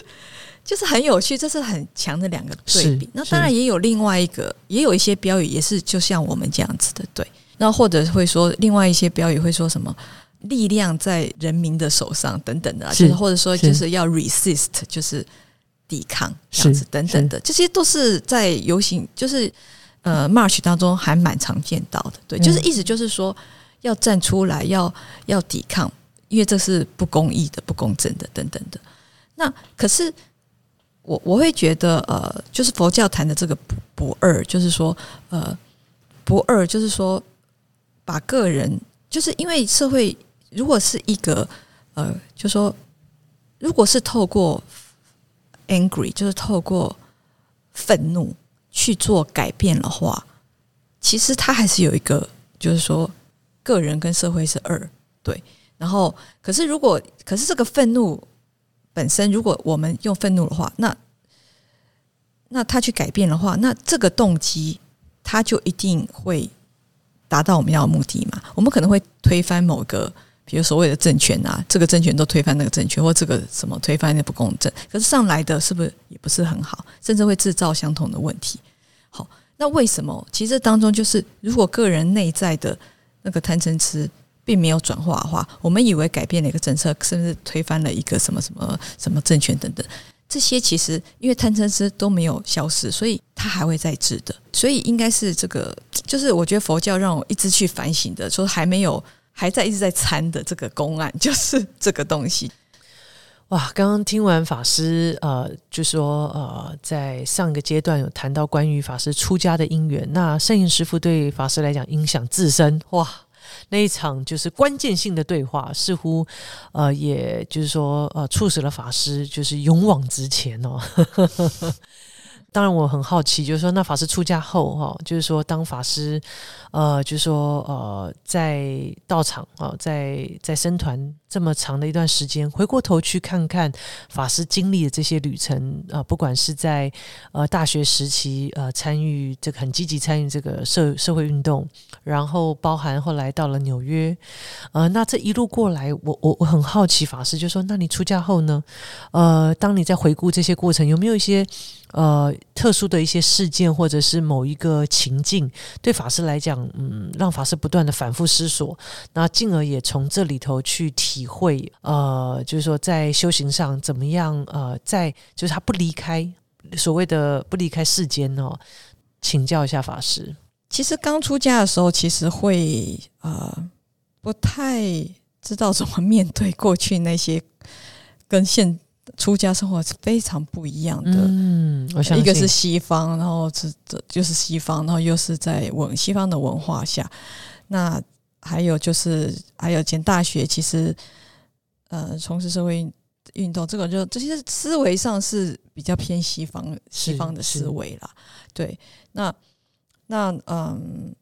就是很有趣，这是很强的两个对比。那当然也有另外一个，也有一些标语也是就像我们这样子的，对。那或者会说另外一些标语会说什么力量在人民的手上等等的，就是或者说就是要 resist，就是抵抗这样子等等的，这些都是在游行就是呃 march 当中还蛮常见到的。对，就是意思就是说要站出来，要要抵抗，因为这是不公义的、不公正的等等的。那可是我我会觉得呃，就是佛教谈的这个不不二，就是说呃不二，就是说。把个人，就是因为社会，如果是一个呃，就说，如果是透过 angry，就是透过愤怒去做改变的话，其实他还是有一个，就是说，个人跟社会是二对。然后，可是如果，可是这个愤怒本身，如果我们用愤怒的话，那那他去改变的话，那这个动机他就一定会。达到我们要的目的嘛？我们可能会推翻某个，比如所谓的政权啊，这个政权都推翻那个政权，或这个什么推翻那不公正。可是上来的是不是也不是很好，甚至会制造相同的问题？好，那为什么？其实当中就是，如果个人内在的那个贪嗔痴并没有转化的话，我们以为改变了一个政策，甚至推翻了一个什么什么什么政权等等。这些其实因为贪嗔痴都没有消失，所以它还会再治的。所以应该是这个，就是我觉得佛教让我一直去反省的，说还没有还在一直在参的这个公案，[LAUGHS] 就是这个东西。哇，刚刚听完法师呃，就说呃，在上一个阶段有谈到关于法师出家的因缘，那圣严师傅对法师来讲影响自身，哇。那一场就是关键性的对话，似乎呃，也就是说呃，促使了法师就是勇往直前哦。当然，我很好奇，就是说，那法师出家后哈，就是说，当法师呃，就是说呃，在道场啊，在在僧团。这么长的一段时间，回过头去看看法师经历的这些旅程啊，不管是在呃大学时期呃参与这个很积极参与这个社社会运动，然后包含后来到了纽约，呃，那这一路过来，我我我很好奇法师就说，那你出家后呢？呃，当你在回顾这些过程，有没有一些呃特殊的一些事件，或者是某一个情境，对法师来讲，嗯，让法师不断的反复思索，那进而也从这里头去体。会，呃，就是说在修行上怎么样，呃，在就是他不离开所谓的不离开世间哦，请教一下法师。其实刚出家的时候，其实会呃不太知道怎么面对过去那些跟现出家生活是非常不一样的。嗯，我想一个是西方，然后是这就是西方，然后又是在文西方的文化下，那。还有就是，还有前大学，其实呃，从事社会运动，这个就这些思维上是比较偏西方西方的思维啦。对，那那嗯，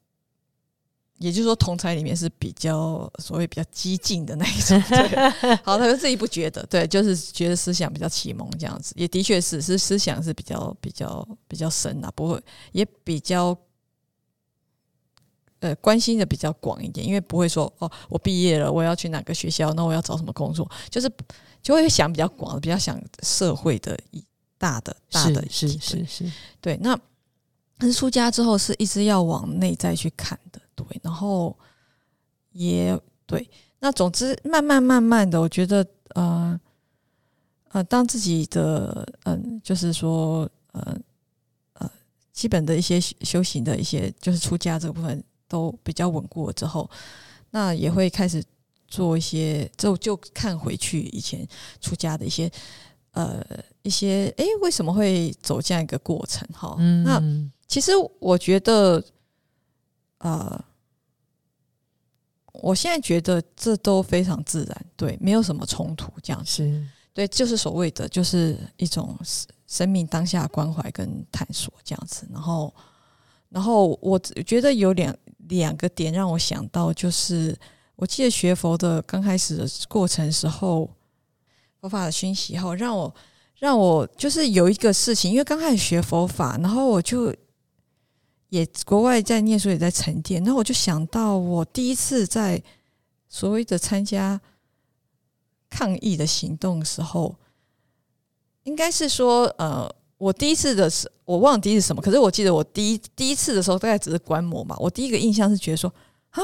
也就是说，同才里面是比较所谓比较激进的那一种。[LAUGHS] 好，他们自己不觉得，对，就是觉得思想比较启蒙这样子，也的确是是思想是比较比较比较深啊，不会也比较。呃，关心的比较广一点，因为不会说哦，我毕业了，我要去哪个学校，那我要找什么工作，就是就会想比较广，比较想社会的一大的大的是是是，对。那但是出家之后是一直要往内在去看的，对。然后也对，那总之慢慢慢慢的，我觉得呃呃，当自己的嗯，就是说呃呃，基本的一些修行的一些，就是出家这个部分。都比较稳固了之后，那也会开始做一些，就就看回去以前出家的一些呃一些，哎，为什么会走这样一个过程？哈，那其实我觉得，呃，我现在觉得这都非常自然，对，没有什么冲突，这样是对，就是所谓的就是一种生命当下关怀跟探索这样子，然后，然后我觉得有两。两个点让我想到，就是我记得学佛的刚开始的过程时候，佛法的熏习后，让我让我就是有一个事情，因为刚开始学佛法，然后我就也国外在念书，也在沉淀，然后我就想到我第一次在所谓的参加抗议的行动的时候，应该是说，呃，我第一次的是我忘了第一次什么，可是我记得我第一第一次的时候大概只是观摩嘛，我第一个印象是觉得说啊。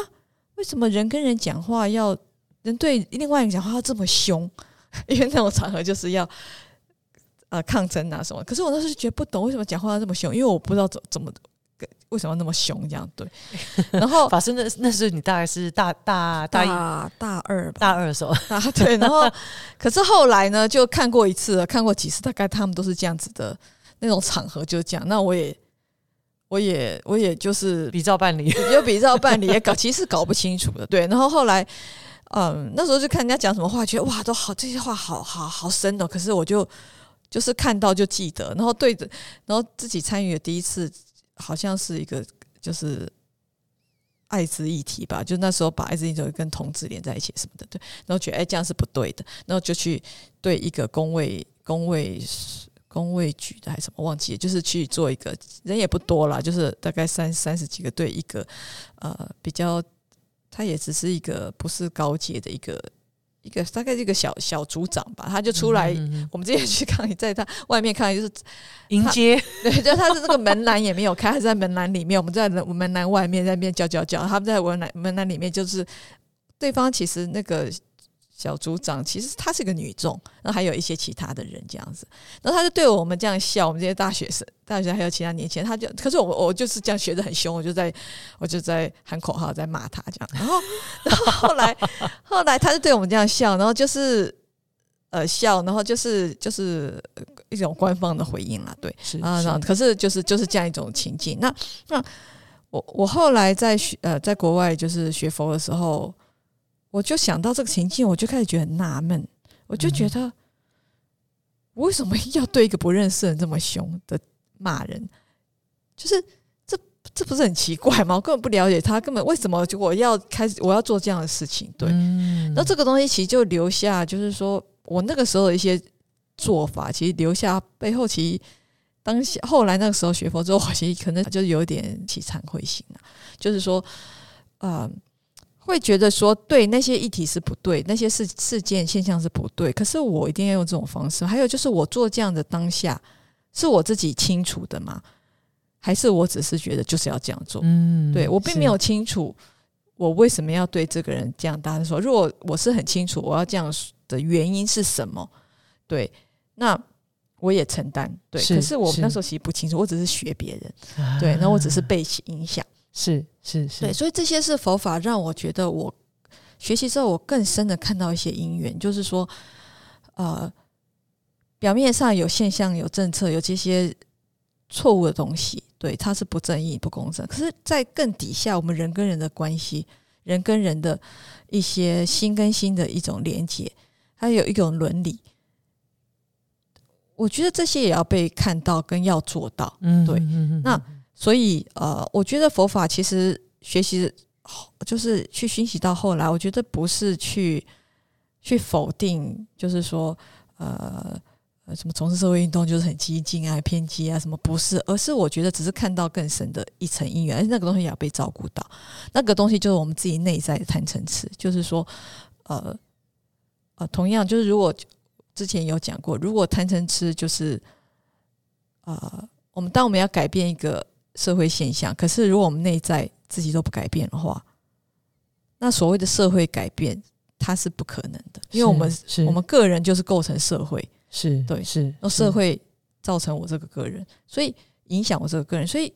为什么人跟人讲话要人对另外一个讲话要这么凶？[LAUGHS] 因为那种场合就是要呃抗争啊什么。可是我当时觉得不懂为什么讲话要这么凶，因为我不知道怎怎么为什么那么凶这样对。[LAUGHS] 然后法师那那时候你大概是大大大一大二吧大二的时候啊对。然后可是后来呢就看过一次，看过几次，大概他们都是这样子的那种场合就这样。那我也。我也我也就是比照办理，就比照办理，也搞 [LAUGHS] 其实搞不清楚的，对。然后后来，嗯，那时候就看人家讲什么话，觉得哇，都好这些话好好好深哦。可是我就就是看到就记得，然后对着，然后自己参与的第一次，好像是一个就是艾滋议题吧，就那时候把艾滋议题跟同志连在一起什么的，对。然后觉得哎这样是不对的，然后就去对一个工位工位。工位局的还是什么忘记，就是去做一个人也不多啦，就是大概三三十几个队，一个呃比较，他也只是一个不是高阶的一个一个大概一个小小组长吧，他就出来，我们之前去看，在他外面看就是迎接，[LAUGHS] 对，就他是这个门栏也没有开，他在门栏里面，我们在门栏外面在那边叫叫叫，他们在门栏门栏里面就是对方其实那个。小组长其实她是个女众，然后还有一些其他的人这样子，然后他就对我们这样笑，我们这些大学生、大学还有其他年轻人，他就可是我我就是这样学的很凶，我就在我就在喊口号，在骂他这样，然后 [LAUGHS] 然后后来后来他就对我们这样笑，然后就是呃笑，然后就是就是一种官方的回应啦，对，是啊，可是就是就是这样一种情境。那那我我后来在学呃在国外就是学佛的时候。我就想到这个情境，我就开始觉得很纳闷。我就觉得，为什么要对一个不认识人这么凶的骂人？就是这这不是很奇怪吗？我根本不了解他，根本为什么就我要开始我要做这样的事情？对，那这个东西其实就留下，就是说我那个时候的一些做法，其实留下背后，其实当下后来那个时候学佛之后，其实可能就是有点起惭愧心了，就是说，啊。会觉得说对那些议题是不对，那些事事件现象是不对。可是我一定要用这种方式。还有就是我做这样的当下，是我自己清楚的吗？还是我只是觉得就是要这样做？嗯，对我并没有清楚我为什么要对这个人这样大声说。如果我是很清楚我要这样的原因是什么，对，那我也承担。对，可是我那时候其实不清楚，我只是学别人，对，那我只是被影响。是是是，对，所以这些是佛法让我觉得我学习之后，我更深的看到一些因缘，就是说，呃，表面上有现象、有政策、有这些错误的东西，对，它是不正义、不公正。可是，在更底下，我们人跟人的关系，人跟人的一些心跟心的一种连接，还有一种伦理，我觉得这些也要被看到，跟要做到。嗯，对，嗯那。所以，呃，我觉得佛法其实学习，就是去熏习到后来，我觉得不是去去否定，就是说，呃，什么从事社会运动就是很激进啊、偏激啊，什么不是，而是我觉得只是看到更深的一层因缘，而且那个东西也要被照顾到。那个东西就是我们自己内在的贪嗔痴，就是说，呃，呃，同样就是如果之前有讲过，如果贪嗔痴就是，呃，我们当我们要改变一个。社会现象，可是如果我们内在自己都不改变的话，那所谓的社会改变它是不可能的，因为我们是。我们个人就是构成社会，是对，是那社会造成我这个个人，所以影响我这个个人，所以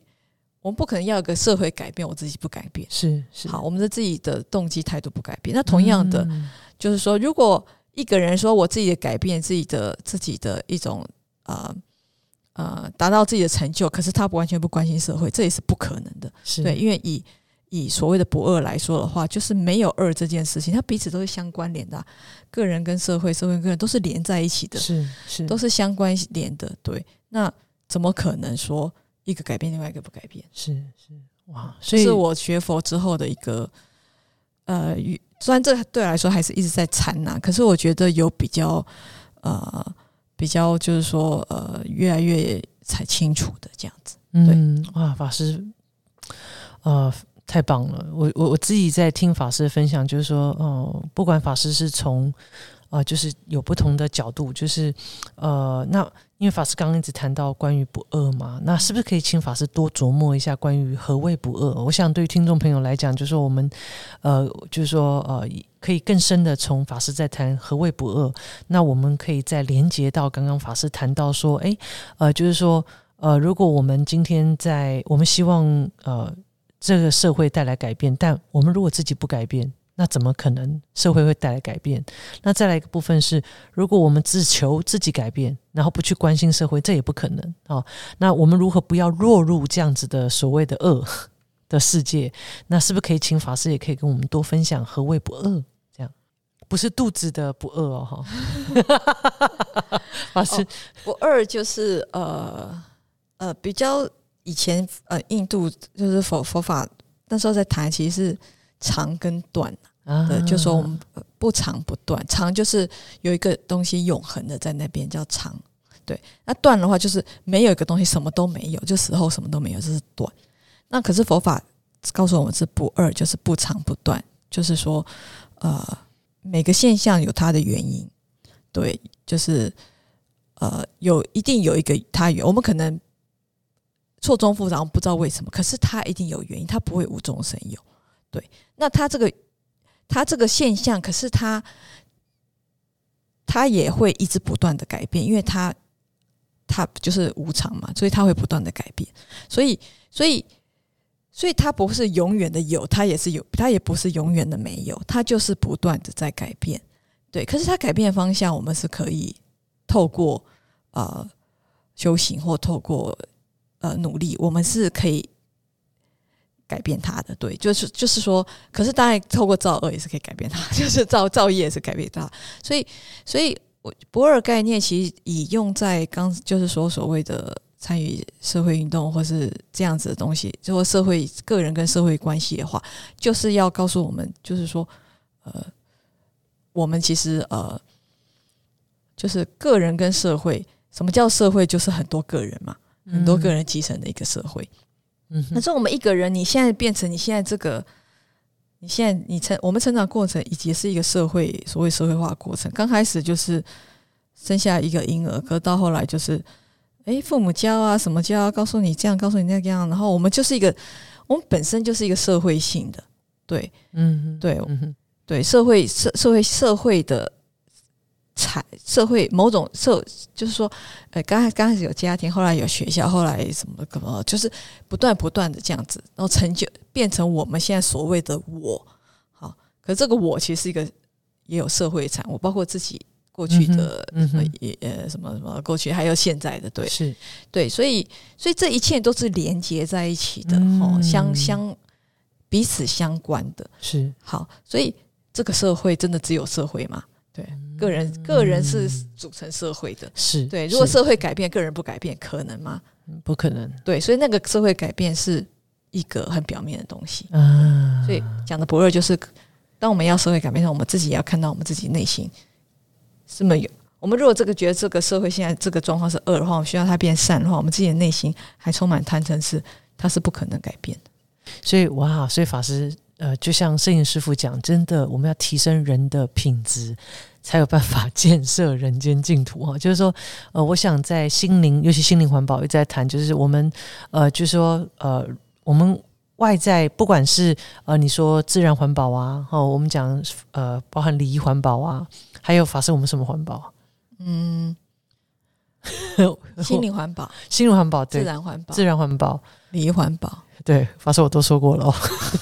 我们不可能要一个社会改变，我自己不改变，是是。好，我们的自己的动机态度不改变，那同样的就是说，如果一个人说我自己的改变，自己的自己的一种啊。呃，达到自己的成就，可是他不完全不关心社会，这也是不可能的。对，因为以以所谓的不二来说的话，就是没有二这件事情，它彼此都是相关联的。个人跟社会，社会跟个人都是连在一起的，是是，都是相关联的。对，那怎么可能说一个改变，另外一个不改变？是是哇，所以是我学佛之后的一个呃，虽然这对来说还是一直在缠呐，可是我觉得有比较呃比较就是说呃越来越才清楚的这样子。嗯，哇，法师，呃，太棒了！我我我自己在听法师的分享，就是说，哦，不管法师是从。啊，就是有不同的角度，就是呃，那因为法师刚刚一直谈到关于不饿嘛，那是不是可以请法师多琢磨一下关于何谓不饿？我想对于听众朋友来讲，就是说我们呃，就是说呃，可以更深的从法师在谈何谓不饿，那我们可以再连接到刚刚法师谈到说，哎，呃，就是说呃，如果我们今天在我们希望呃这个社会带来改变，但我们如果自己不改变。那怎么可能社会会带来改变？那再来一个部分是，如果我们只求自己改变，然后不去关心社会，这也不可能啊。那我们如何不要落入这样子的所谓的恶的世界？那是不是可以请法师也可以跟我们多分享何谓不饿？这样不是肚子的不饿哦，哈。[LAUGHS] 法师不饿就是呃呃比较以前呃印度就是佛佛法那时候在谈，其实是。长跟短的，就说我们不长不断，长就是有一个东西永恒的在那边叫长，对。那断的话就是没有一个东西什么都没有，就死后什么都没有，这是短。那可是佛法告诉我们是不二，就是不长不断，就是说呃每个现象有它的原因，对，就是呃有一定有一个它有，我们可能错综复杂不知道为什么，可是它一定有原因，它不会无中生有。对，那他这个，他这个现象，可是他，他也会一直不断的改变，因为他，他就是无常嘛，所以他会不断的改变，所以，所以，所以他不是永远的有，他也是有，他也不是永远的没有，他就是不断的在改变。对，可是它改变的方向，我们是可以透过呃修行或透过呃努力，我们是可以。改变他的，对，就是就是说，可是当然透过造恶也是可以改变他，[LAUGHS] 就是造造业也是改变他，所以，所以我博尔概念其实以用在刚就是说所谓的参与社会运动或是这样子的东西，就说社会个人跟社会关系的话，就是要告诉我们，就是说，呃，我们其实呃，就是个人跟社会，什么叫社会？就是很多个人嘛，很多个人集成的一个社会。嗯，可是我们一个人，你现在变成你现在这个，你现在你成我们成长过程，以及是一个社会所谓社会化过程。刚开始就是生下一个婴儿，可到后来就是，哎，父母教啊，什么教，啊告诉你这样，告诉你那个样，然后我们就是一个，我们本身就是一个社会性的，对，嗯，对，嗯对，社会社社会社会的。才社会某种社，就是说，呃，刚开刚开始有家庭，后来有学校，后来什么什么，就是不断不断的这样子，然后成就变成我们现在所谓的我。好，可是这个我其实是一个也有社会产物，包括自己过去的也呃什么什么过去，还有现在的，对，是对，所以所以这一切都是连接在一起的，哦，相相彼此相关的，是好，所以这个社会真的只有社会吗？对。个人个人是组成社会的，是对。如果社会改变，个人不改变，可能吗？不可能。对，所以那个社会改变是一个很表面的东西。嗯，所以讲的不二就是，当我们要社会改变时，我们自己也要看到我们自己内心是没有。我们如果这个觉得这个社会现在这个状况是恶的话，我们需要它变善的话，我们自己的内心还充满贪嗔痴，它是不可能改变的。所以哇，所以法师呃，就像摄影师傅讲，真的，我们要提升人的品质。才有办法建设人间净土哈，[LAUGHS] 就是说，呃，我想在心灵，尤其心灵环保，一直在谈，就是我们，呃，就是说，呃，我们外在不管是呃，你说自然环保啊，哦，我们讲呃，包含礼仪环保啊，还有法师，我们什么环保？嗯，[LAUGHS] 心灵环保，心灵环保，自然环保，自然环保，礼仪环保。对，法师我都说过了。哦，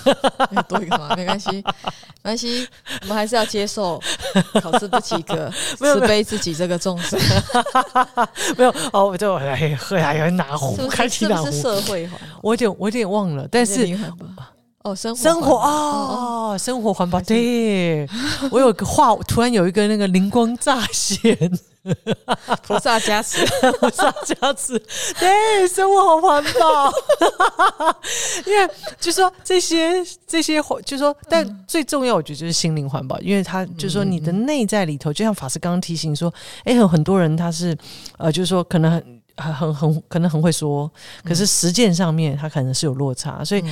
[LAUGHS] 多一个嘛，没关系，没关系，我们还是要接受考试不及格，[LAUGHS] 慈悲自己这个众生。没有哦，我就来喝呀，有拿壶，开启哪壶？社会环保，我有点我有点忘了，但是哦，生活生活哦，生活环保，对。我有个话，突然有一个那个灵光乍现。[LAUGHS] 菩萨加持，[LAUGHS] 菩萨加持，对，生活好环保。[LAUGHS] 因为就说这些这些，就说，但最重要，我觉得就是心灵环保，因为他就说你的内在里头，就像法师刚刚提醒说，哎，有很多人他是呃，就是说可能。很很很可能很会说，可是实践上面他可能是有落差，所以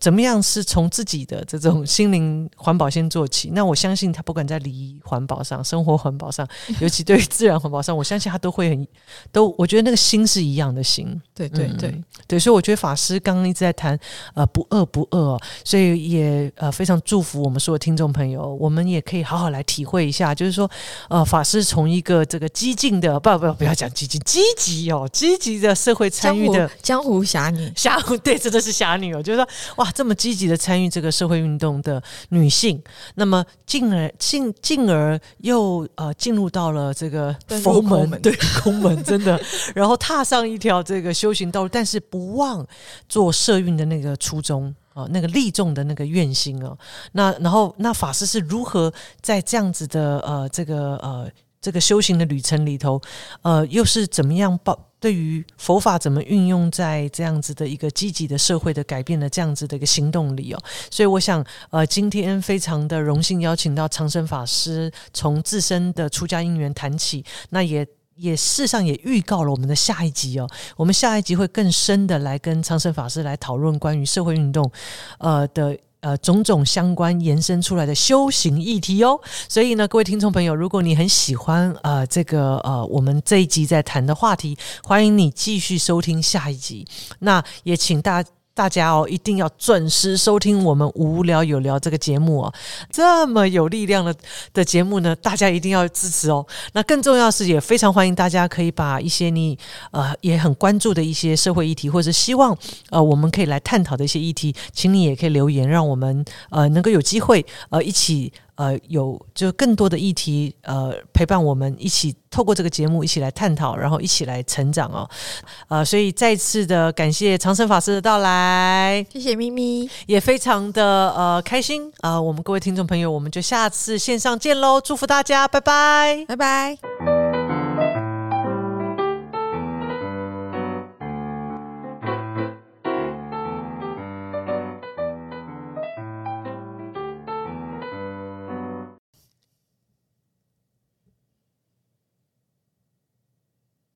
怎么样是从自己的这种心灵环保先做起？那我相信他不管在礼仪环保上、生活环保上，[LAUGHS] 尤其对于自然环保上，我相信他都会很都。我觉得那个心是一样的心，对对对对。所以我觉得法师刚刚一直在谈呃不饿不饿，所以也呃非常祝福我们所有听众朋友，我们也可以好好来体会一下，就是说呃法师从一个这个激进的不不不要讲激进积极哦。积极的社会参与的江湖侠女，侠 [LAUGHS] 对，真的是侠女哦。就是说，哇，这么积极的参与这个社会运动的女性，那么进而进进而又呃进入到了这个佛门，对，空门，真的，[LAUGHS] 然后踏上一条这个修行道路，但是不忘做社运的那个初衷啊，那个利众的那个愿心哦。那然后，那法师是如何在这样子的呃这个呃这个修行的旅程里头，呃，又是怎么样报？对于佛法怎么运用在这样子的一个积极的社会的改变的这样子的一个行动里哦，所以我想呃，今天非常的荣幸邀请到长生法师从自身的出家因缘谈起，那也也事实上也预告了我们的下一集哦，我们下一集会更深的来跟长生法师来讨论关于社会运动呃的。呃，种种相关延伸出来的修行议题哦，所以呢，各位听众朋友，如果你很喜欢呃这个呃我们这一集在谈的话题，欢迎你继续收听下一集。那也请大家。大家哦，一定要准时收听我们无聊有聊这个节目哦，这么有力量的的节目呢，大家一定要支持哦。那更重要是，也非常欢迎大家可以把一些你呃也很关注的一些社会议题，或者希望呃我们可以来探讨的一些议题，请你也可以留言，让我们呃能够有机会呃一起。呃，有就更多的议题，呃，陪伴我们一起透过这个节目一起来探讨，然后一起来成长哦，呃，所以再次的感谢长生法师的到来，谢谢咪咪，也非常的呃开心。啊，我们各位听众朋友，我们就下次线上见喽，祝福大家，拜拜，拜拜。